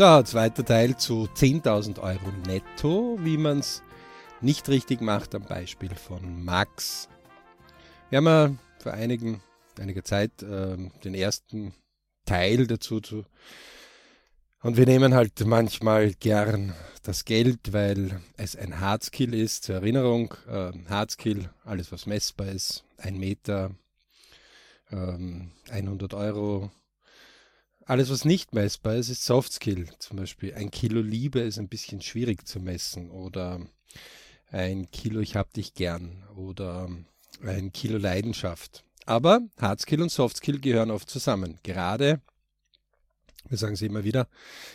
So, zweiter Teil zu 10.000 Euro netto, wie man es nicht richtig macht, am Beispiel von Max. Wir haben ja vor einigen, einiger Zeit äh, den ersten Teil dazu zu. Und wir nehmen halt manchmal gern das Geld, weil es ein Hardskill ist. Zur Erinnerung, äh, Hardskill, alles was messbar ist, ein Meter, ähm, 100 Euro, alles, was nicht messbar ist, ist Soft Skill. Zum Beispiel ein Kilo Liebe ist ein bisschen schwierig zu messen oder ein Kilo Ich hab dich gern oder ein Kilo Leidenschaft. Aber Hard Skill und Soft Skill gehören oft zusammen. Gerade, wir sagen es immer wieder,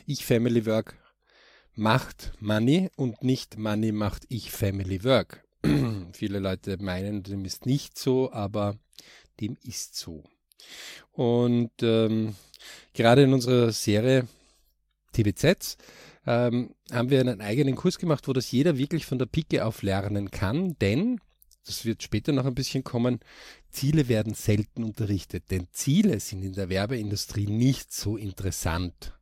ich Family Work macht Money und nicht Money macht ich Family Work. Viele Leute meinen, dem ist nicht so, aber dem ist so. Und ähm, gerade in unserer Serie TBZ ähm, haben wir einen eigenen Kurs gemacht, wo das jeder wirklich von der Pike auf lernen kann, denn, das wird später noch ein bisschen kommen, Ziele werden selten unterrichtet, denn Ziele sind in der Werbeindustrie nicht so interessant.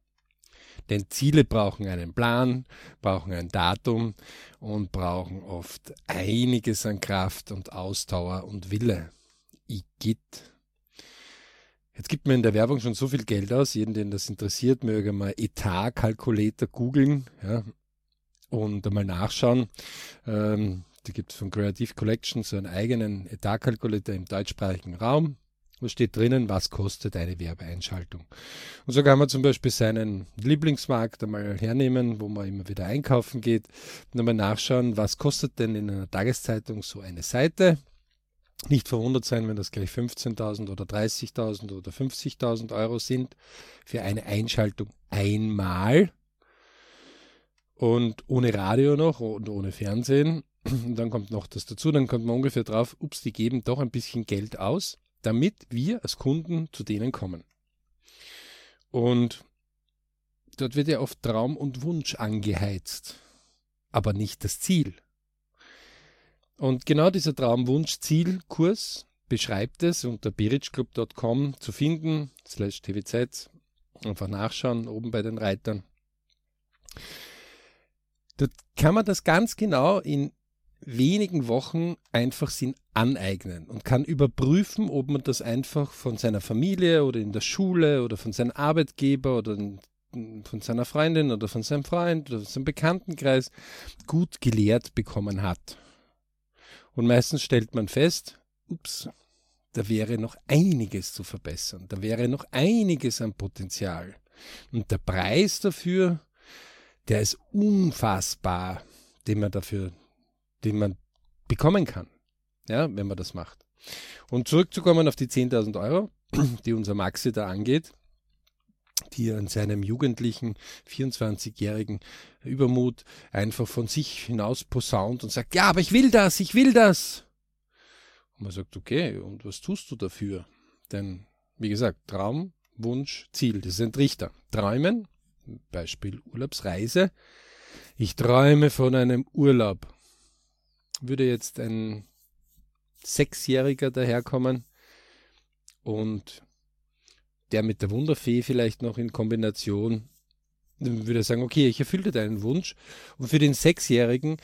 Denn Ziele brauchen einen Plan, brauchen ein Datum und brauchen oft einiges an Kraft und Ausdauer und Wille. Igitt. Jetzt gibt man in der Werbung schon so viel Geld aus. Jeden, den das interessiert, möge mal Etat-Calculator googeln ja, und einmal nachschauen. Ähm, da gibt es von Creative Collection so einen eigenen Etat-Calculator im deutschsprachigen Raum. Wo steht drinnen, was kostet eine Werbeeinschaltung? Und so kann man zum Beispiel seinen Lieblingsmarkt einmal hernehmen, wo man immer wieder einkaufen geht und einmal nachschauen, was kostet denn in einer Tageszeitung so eine Seite nicht verwundert sein, wenn das gleich 15.000 oder 30.000 oder 50.000 Euro sind für eine Einschaltung einmal und ohne Radio noch und ohne Fernsehen. Und dann kommt noch das dazu, dann kommt man ungefähr drauf, ups, die geben doch ein bisschen Geld aus, damit wir als Kunden zu denen kommen. Und dort wird ja oft Traum und Wunsch angeheizt, aber nicht das Ziel. Und genau dieser Traumwunsch-Ziel-Kurs beschreibt es unter birichclub.com zu finden, slash tvz, einfach nachschauen, oben bei den Reitern. Dort kann man das ganz genau in wenigen Wochen einfach sin aneignen und kann überprüfen, ob man das einfach von seiner Familie oder in der Schule oder von seinem Arbeitgeber oder von seiner Freundin oder von seinem Freund oder von seinem Bekanntenkreis gut gelehrt bekommen hat. Und meistens stellt man fest, ups, da wäre noch einiges zu verbessern, da wäre noch einiges an Potenzial. Und der Preis dafür, der ist unfassbar, den man dafür, den man bekommen kann, ja, wenn man das macht. Und zurückzukommen auf die 10.000 Euro, die unser Maxi da angeht, die an seinem jugendlichen 24-jährigen Übermut einfach von sich hinaus posaunt und sagt, ja, aber ich will das, ich will das. Und man sagt, okay, und was tust du dafür? Denn, wie gesagt, Traum, Wunsch, Ziel, das sind Richter. Träumen, Beispiel Urlaubsreise. Ich träume von einem Urlaub. Würde jetzt ein Sechsjähriger daherkommen und der mit der Wunderfee vielleicht noch in Kombination, würde er sagen, okay, ich erfülle deinen Wunsch. Und für den Sechsjährigen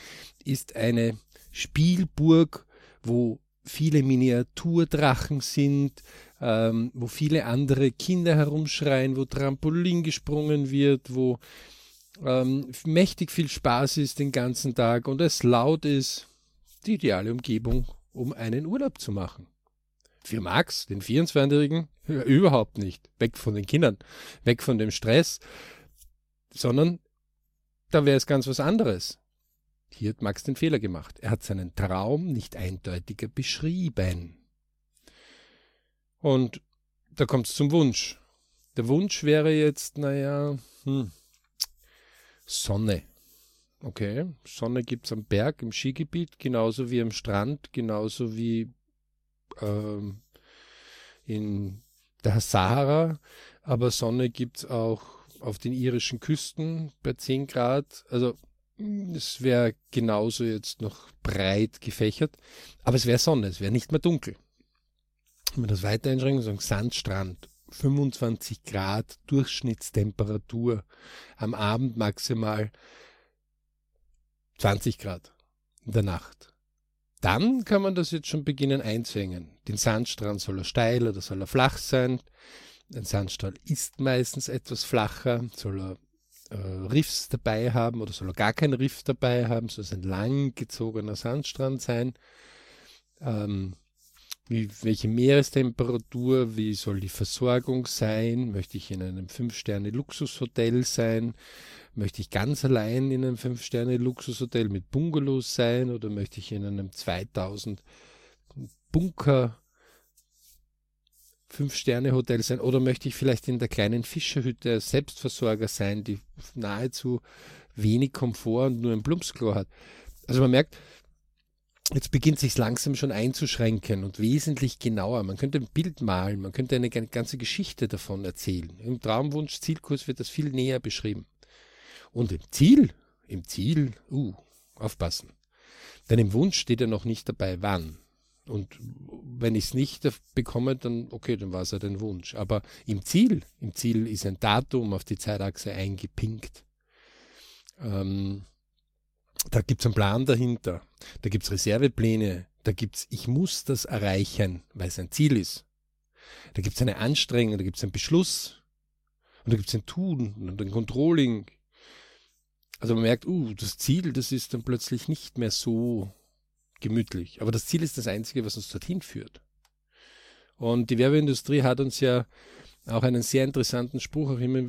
ist eine Spielburg, wo viele Miniaturdrachen sind, ähm, wo viele andere Kinder herumschreien, wo Trampolin gesprungen wird, wo ähm, mächtig viel Spaß ist den ganzen Tag und es laut ist, die ideale Umgebung, um einen Urlaub zu machen. Für Max, den 24-Jährigen, überhaupt nicht. Weg von den Kindern, weg von dem Stress, sondern da wäre es ganz was anderes. Hier hat Max den Fehler gemacht. Er hat seinen Traum nicht eindeutiger beschrieben. Und da kommt es zum Wunsch. Der Wunsch wäre jetzt, naja, hm, Sonne. Okay, Sonne gibt es am Berg, im Skigebiet, genauso wie am Strand, genauso wie ähm, in der Sahara, aber Sonne gibt es auch auf den irischen Küsten bei 10 Grad. Also es wäre genauso jetzt noch breit gefächert, aber es wäre Sonne, es wäre nicht mehr dunkel. Wenn wir das weiter einschränken, sagen Sandstrand, 25 Grad Durchschnittstemperatur, am Abend maximal 20 Grad in der Nacht. Dann kann man das jetzt schon beginnen einzuhängen. Den Sandstrand soll er steil oder soll er flach sein. Ein Sandstrand ist meistens etwas flacher, soll er äh, Riffs dabei haben oder soll er gar keinen Riff dabei haben, soll es ein langgezogener Sandstrand sein. Ähm, wie, welche Meerestemperatur, wie soll die Versorgung sein? Möchte ich in einem Fünf-Sterne-Luxushotel sein? Möchte ich ganz allein in einem Fünf-Sterne-Luxushotel mit Bungalows sein oder möchte ich in einem 2000 Bunker Fünf-Sterne-Hotel sein oder möchte ich vielleicht in der kleinen Fischerhütte Selbstversorger sein, die nahezu wenig Komfort und nur ein Plumpsklo hat. Also man merkt, jetzt beginnt sich langsam schon einzuschränken und wesentlich genauer. Man könnte ein Bild malen, man könnte eine ganze Geschichte davon erzählen. Im Traumwunsch-Zielkurs wird das viel näher beschrieben. Und im Ziel, im Ziel, uh, aufpassen. Denn im Wunsch steht ja noch nicht dabei, wann. Und wenn ich es nicht bekomme, dann okay, dann war es ja halt Wunsch. Aber im Ziel, im Ziel ist ein Datum auf die Zeitachse eingepinkt. Ähm, da gibt es einen Plan dahinter. Da gibt es Reservepläne. Da gibt es, ich muss das erreichen, weil es ein Ziel ist. Da gibt es eine Anstrengung, da gibt es einen Beschluss. Und da gibt es ein Tun und ein Controlling. Also man merkt, uh, das Ziel, das ist dann plötzlich nicht mehr so gemütlich. Aber das Ziel ist das Einzige, was uns dorthin führt. Und die Werbeindustrie hat uns ja auch einen sehr interessanten Spruch auch immer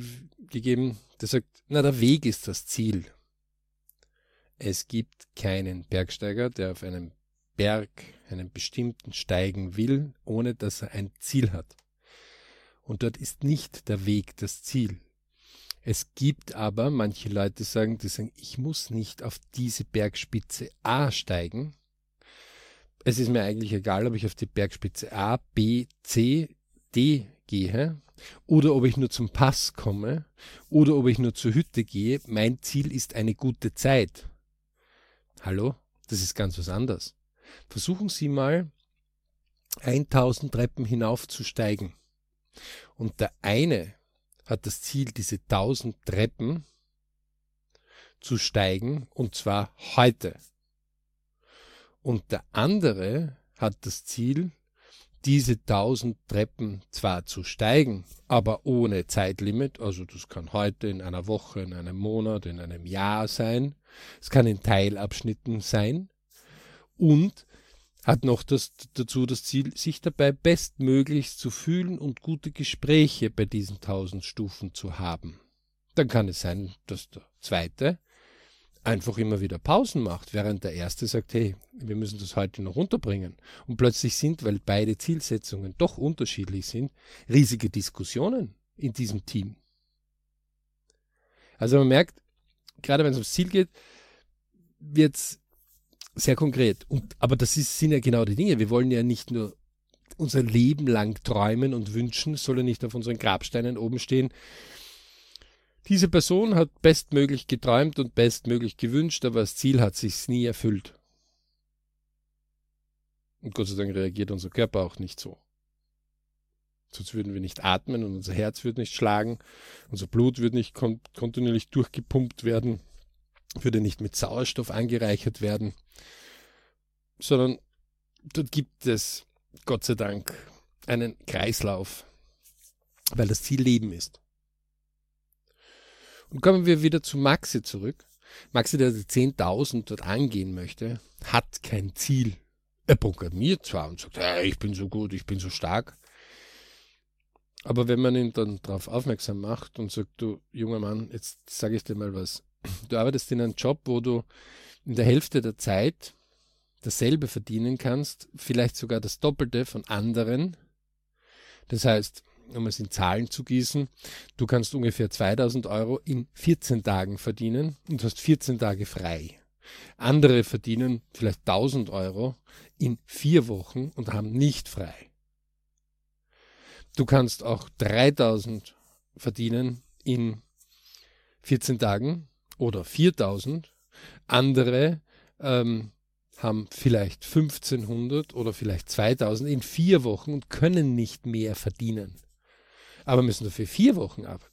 gegeben, der sagt, na, der Weg ist das Ziel. Es gibt keinen Bergsteiger, der auf einem Berg, einen bestimmten steigen will, ohne dass er ein Ziel hat. Und dort ist nicht der Weg das Ziel. Es gibt aber, manche Leute sagen, die sagen, ich muss nicht auf diese Bergspitze A steigen, es ist mir eigentlich egal, ob ich auf die Bergspitze A, B, C, D gehe oder ob ich nur zum Pass komme oder ob ich nur zur Hütte gehe. Mein Ziel ist eine gute Zeit. Hallo? Das ist ganz was anderes. Versuchen Sie mal, 1000 Treppen hinaufzusteigen. Und der eine hat das Ziel, diese 1000 Treppen zu steigen, und zwar heute. Und der andere hat das Ziel, diese tausend Treppen zwar zu steigen, aber ohne Zeitlimit, also das kann heute, in einer Woche, in einem Monat, in einem Jahr sein, es kann in Teilabschnitten sein und hat noch das, dazu das Ziel, sich dabei bestmöglichst zu fühlen und gute Gespräche bei diesen tausend Stufen zu haben. Dann kann es sein, dass der zweite einfach immer wieder Pausen macht, während der erste sagt, hey, wir müssen das heute noch runterbringen. Und plötzlich sind, weil beide Zielsetzungen doch unterschiedlich sind, riesige Diskussionen in diesem Team. Also man merkt, gerade wenn es ums Ziel geht, wird es sehr konkret. Und, aber das ist, sind ja genau die Dinge. Wir wollen ja nicht nur unser Leben lang träumen und wünschen, soll ja nicht auf unseren Grabsteinen oben stehen, diese Person hat bestmöglich geträumt und bestmöglich gewünscht, aber das Ziel hat sich nie erfüllt. Und Gott sei Dank reagiert unser Körper auch nicht so. Sonst würden wir nicht atmen und unser Herz würde nicht schlagen, unser Blut würde nicht kon kontinuierlich durchgepumpt werden, würde nicht mit Sauerstoff angereichert werden, sondern dort gibt es, Gott sei Dank, einen Kreislauf, weil das Ziel Leben ist. Kommen wir wieder zu Maxi zurück. Maxi, der 10.000 dort angehen möchte, hat kein Ziel. Er programmiert zwar und sagt, hey, ich bin so gut, ich bin so stark. Aber wenn man ihn dann darauf aufmerksam macht und sagt, du junger Mann, jetzt sage ich dir mal was. Du arbeitest in einem Job, wo du in der Hälfte der Zeit dasselbe verdienen kannst, vielleicht sogar das Doppelte von anderen. Das heißt, um es in Zahlen zu gießen, du kannst ungefähr 2000 Euro in 14 Tagen verdienen und hast 14 Tage frei. Andere verdienen vielleicht 1000 Euro in vier Wochen und haben nicht frei. Du kannst auch 3000 verdienen in 14 Tagen oder 4000. Andere ähm, haben vielleicht 1500 oder vielleicht 2000 in vier Wochen und können nicht mehr verdienen. Aber müssen dafür vier Wochen arbeiten.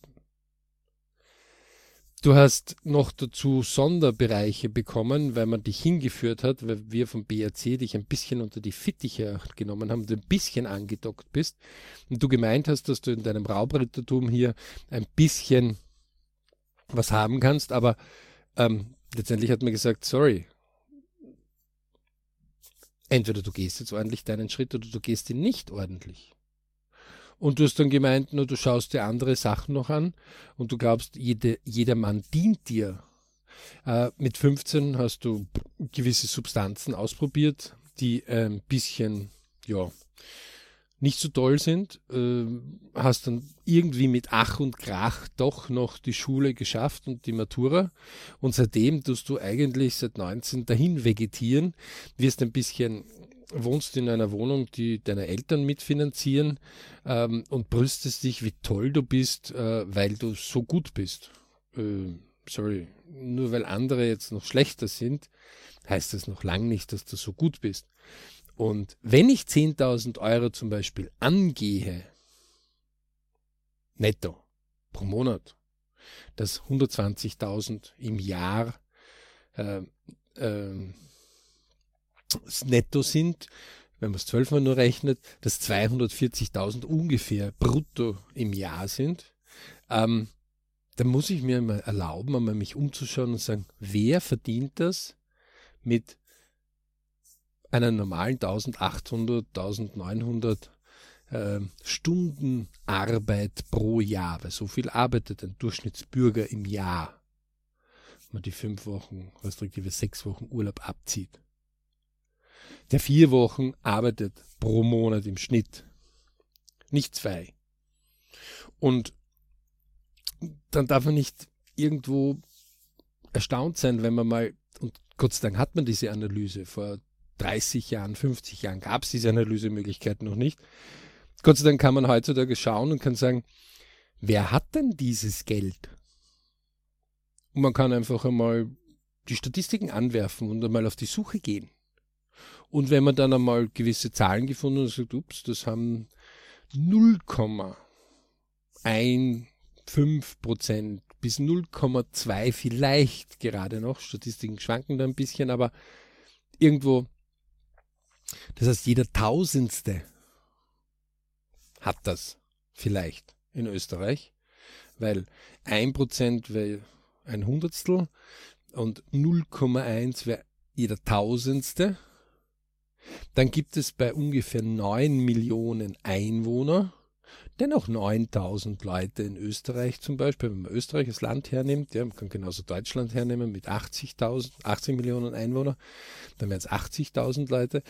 Du hast noch dazu Sonderbereiche bekommen, weil man dich hingeführt hat, weil wir vom BRC dich ein bisschen unter die Fittiche genommen haben, du ein bisschen angedockt bist und du gemeint hast, dass du in deinem Raubrittertum hier ein bisschen was haben kannst, aber ähm, letztendlich hat man gesagt, sorry, entweder du gehst jetzt ordentlich deinen Schritt oder du gehst ihn nicht ordentlich. Und du hast dann gemeint, nur du schaust dir andere Sachen noch an und du glaubst, jede, jeder Mann dient dir. Äh, mit 15 hast du gewisse Substanzen ausprobiert, die ein bisschen, ja, nicht so toll sind, äh, hast dann irgendwie mit Ach und Krach doch noch die Schule geschafft und die Matura und seitdem tust du eigentlich seit 19 dahin vegetieren, wirst ein bisschen wohnst in einer Wohnung, die deine Eltern mitfinanzieren ähm, und brüstest dich, wie toll du bist, äh, weil du so gut bist. Äh, sorry, nur weil andere jetzt noch schlechter sind, heißt das noch lang nicht, dass du so gut bist. Und wenn ich 10.000 Euro zum Beispiel angehe, netto, pro Monat, das 120.000 im Jahr äh, äh, netto sind, wenn man es zwölfmal nur rechnet, dass 240.000 ungefähr brutto im Jahr sind, ähm, dann muss ich mir mal erlauben, einmal mich umzuschauen und sagen, wer verdient das mit einer normalen 1800, 1900 äh, Stunden Arbeit pro Jahr, weil so viel arbeitet ein Durchschnittsbürger im Jahr, wenn man die fünf Wochen, respektive sechs Wochen Urlaub abzieht der vier Wochen arbeitet pro Monat im Schnitt. Nicht zwei. Und dann darf man nicht irgendwo erstaunt sein, wenn man mal, und Gott sei Dank hat man diese Analyse, vor 30 Jahren, 50 Jahren gab es diese Analysemöglichkeiten noch nicht. Gott sei Dank kann man heutzutage schauen und kann sagen, wer hat denn dieses Geld? Und man kann einfach einmal die Statistiken anwerfen und einmal auf die Suche gehen. Und wenn man dann einmal gewisse Zahlen gefunden hat sagt, ups, das haben 0,15 Prozent bis 0,2 vielleicht gerade noch, Statistiken schwanken da ein bisschen, aber irgendwo, das heißt, jeder Tausendste hat das vielleicht in Österreich, weil ein Prozent wäre ein Hundertstel und 0,1 wäre jeder Tausendste dann gibt es bei ungefähr 9 Millionen Einwohner dennoch 9000 Leute in Österreich zum Beispiel, wenn man Österreich als Land hernimmt, ja, man kann genauso Deutschland hernehmen mit 80.000, 80 Millionen Einwohner, dann wären es 80.000 Leute.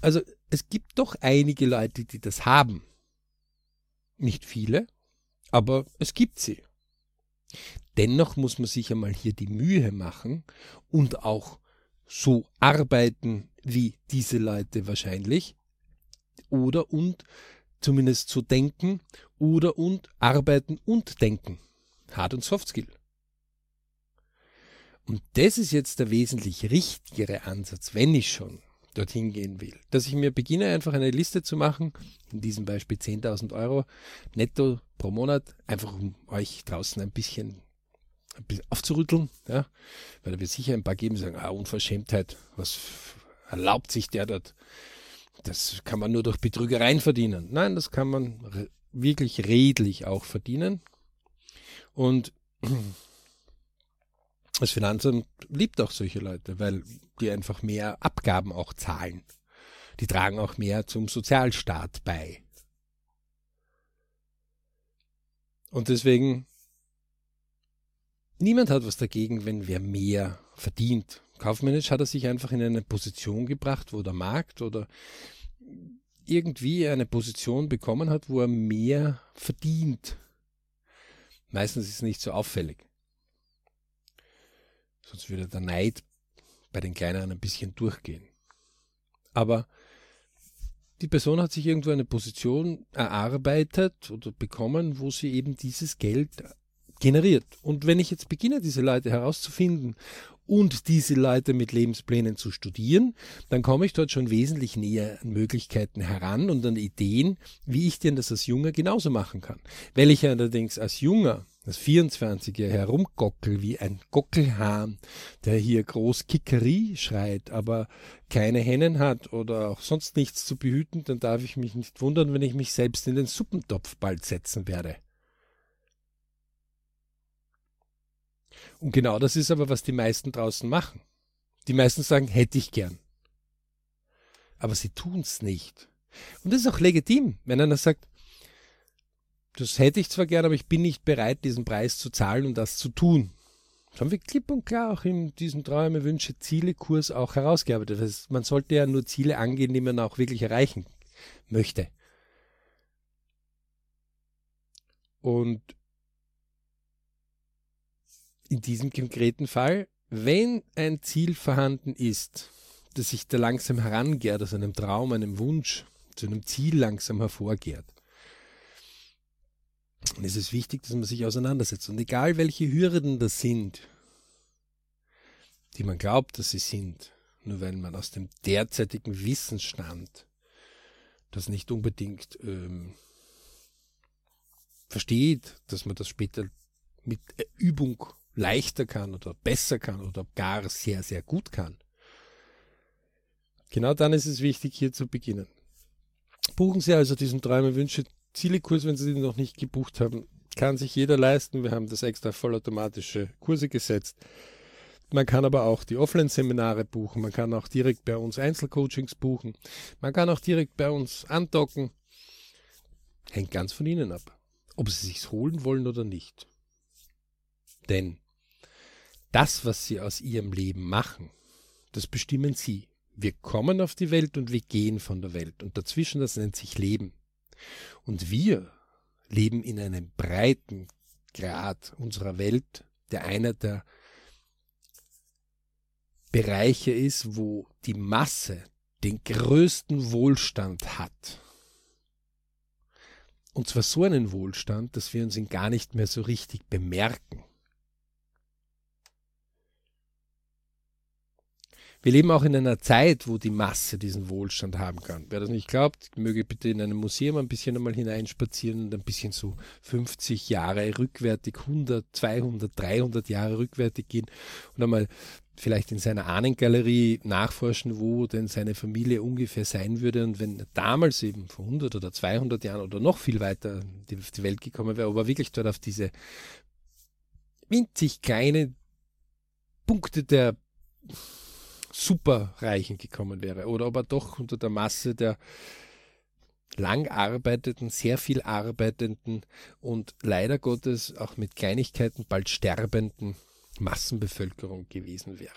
Also es gibt doch einige Leute, die das haben. Nicht viele, aber es gibt sie. Dennoch muss man sich einmal hier die Mühe machen und auch so arbeiten wie diese Leute wahrscheinlich oder und zumindest so denken oder und arbeiten und denken. Hard- und Soft-Skill. Und das ist jetzt der wesentlich richtigere Ansatz, wenn ich schon dorthin gehen will. Dass ich mir beginne, einfach eine Liste zu machen, in diesem Beispiel 10.000 Euro netto pro Monat, einfach um euch draußen ein bisschen aufzurütteln, ja, weil da wird sicher ein paar geben, die sagen, ah, Unverschämtheit, was erlaubt sich der dort? Das kann man nur durch Betrügereien verdienen. Nein, das kann man wirklich redlich auch verdienen. Und das Finanzamt liebt auch solche Leute, weil die einfach mehr Abgaben auch zahlen. Die tragen auch mehr zum Sozialstaat bei. Und deswegen Niemand hat was dagegen, wenn wer mehr verdient. Kaufmännisch hat er sich einfach in eine Position gebracht, wo der Markt oder irgendwie eine Position bekommen hat, wo er mehr verdient. Meistens ist es nicht so auffällig. Sonst würde der Neid bei den Kleineren ein bisschen durchgehen. Aber die Person hat sich irgendwo eine Position erarbeitet oder bekommen, wo sie eben dieses Geld generiert. Und wenn ich jetzt beginne, diese Leute herauszufinden und diese Leute mit Lebensplänen zu studieren, dann komme ich dort schon wesentlich näher an Möglichkeiten heran und an Ideen, wie ich denn das als Junger genauso machen kann. Weil ich allerdings als Junger, als 24er herumgockel wie ein Gockelhahn, der hier groß Kickerie schreit, aber keine Hennen hat oder auch sonst nichts zu behüten, dann darf ich mich nicht wundern, wenn ich mich selbst in den Suppentopf bald setzen werde. Und genau das ist aber, was die meisten draußen machen. Die meisten sagen, hätte ich gern. Aber sie tun's nicht. Und das ist auch legitim, wenn einer sagt, das hätte ich zwar gern, aber ich bin nicht bereit, diesen Preis zu zahlen und das zu tun. Das haben wir klipp und klar auch in diesem Träume, Wünsche, Ziele-Kurs auch herausgearbeitet. Das heißt, man sollte ja nur Ziele angehen, die man auch wirklich erreichen möchte. Und in diesem konkreten Fall, wenn ein Ziel vorhanden ist, das sich da langsam herangehrt, aus einem Traum, einem Wunsch, zu einem Ziel langsam hervorgeht, dann ist es wichtig, dass man sich auseinandersetzt. Und egal welche Hürden das sind, die man glaubt, dass sie sind, nur weil man aus dem derzeitigen Wissensstand das nicht unbedingt ähm, versteht, dass man das später mit Übung leichter kann oder besser kann oder gar sehr, sehr gut kann. Genau dann ist es wichtig, hier zu beginnen. Buchen Sie also diesen Träume, Wünsche, Ziele-Kurs, wenn Sie den noch nicht gebucht haben. Kann sich jeder leisten. Wir haben das extra vollautomatische Kurse gesetzt. Man kann aber auch die Offline-Seminare buchen. Man kann auch direkt bei uns Einzelcoachings buchen. Man kann auch direkt bei uns andocken. Hängt ganz von Ihnen ab, ob Sie sich's holen wollen oder nicht. Denn das, was sie aus ihrem Leben machen, das bestimmen sie. Wir kommen auf die Welt und wir gehen von der Welt. Und dazwischen, das nennt sich Leben. Und wir leben in einem breiten Grad unserer Welt, der einer der Bereiche ist, wo die Masse den größten Wohlstand hat. Und zwar so einen Wohlstand, dass wir uns ihn gar nicht mehr so richtig bemerken. Wir leben auch in einer Zeit, wo die Masse diesen Wohlstand haben kann. Wer das nicht glaubt, möge bitte in einem Museum ein bisschen einmal hineinspazieren und ein bisschen so 50 Jahre rückwärtig, 100, 200, 300 Jahre rückwärtig gehen und einmal vielleicht in seiner Ahnengalerie nachforschen, wo denn seine Familie ungefähr sein würde und wenn er damals eben vor 100 oder 200 Jahren oder noch viel weiter auf die Welt gekommen wäre, aber wirklich dort auf diese winzig kleine Punkte der Superreichen gekommen wäre oder ob er doch unter der Masse der lang arbeitenden, sehr viel arbeitenden und leider Gottes auch mit Kleinigkeiten bald sterbenden Massenbevölkerung gewesen wäre.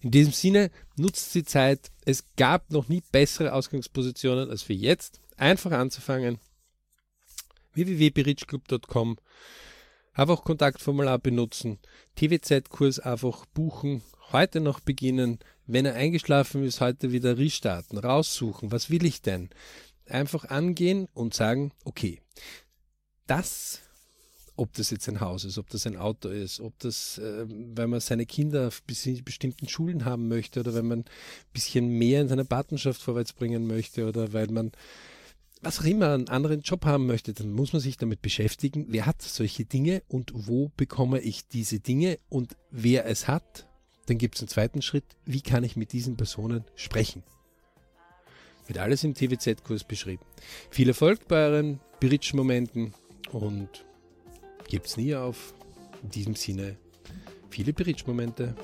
In diesem Sinne nutzt die Zeit. Es gab noch nie bessere Ausgangspositionen als für jetzt. Einfach anzufangen. www.berichclub.com Einfach Kontaktformular benutzen, TWZ-Kurs einfach buchen, heute noch beginnen, wenn er eingeschlafen ist, heute wieder restarten, raussuchen, was will ich denn? Einfach angehen und sagen, okay, das, ob das jetzt ein Haus ist, ob das ein Auto ist, ob das, äh, weil man seine Kinder auf bestimmten Schulen haben möchte oder wenn man ein bisschen mehr in seiner Partnerschaft vorwärts bringen möchte oder weil man was auch immer einen anderen Job haben möchte, dann muss man sich damit beschäftigen, wer hat solche Dinge und wo bekomme ich diese Dinge und wer es hat dann gibt es einen zweiten Schritt, wie kann ich mit diesen Personen sprechen? Wird alles im TWZ-Kurs beschrieben. Viel Erfolg bei euren Bridge-Momenten und gebt's nie auf. In diesem Sinne, viele Bridge-Momente.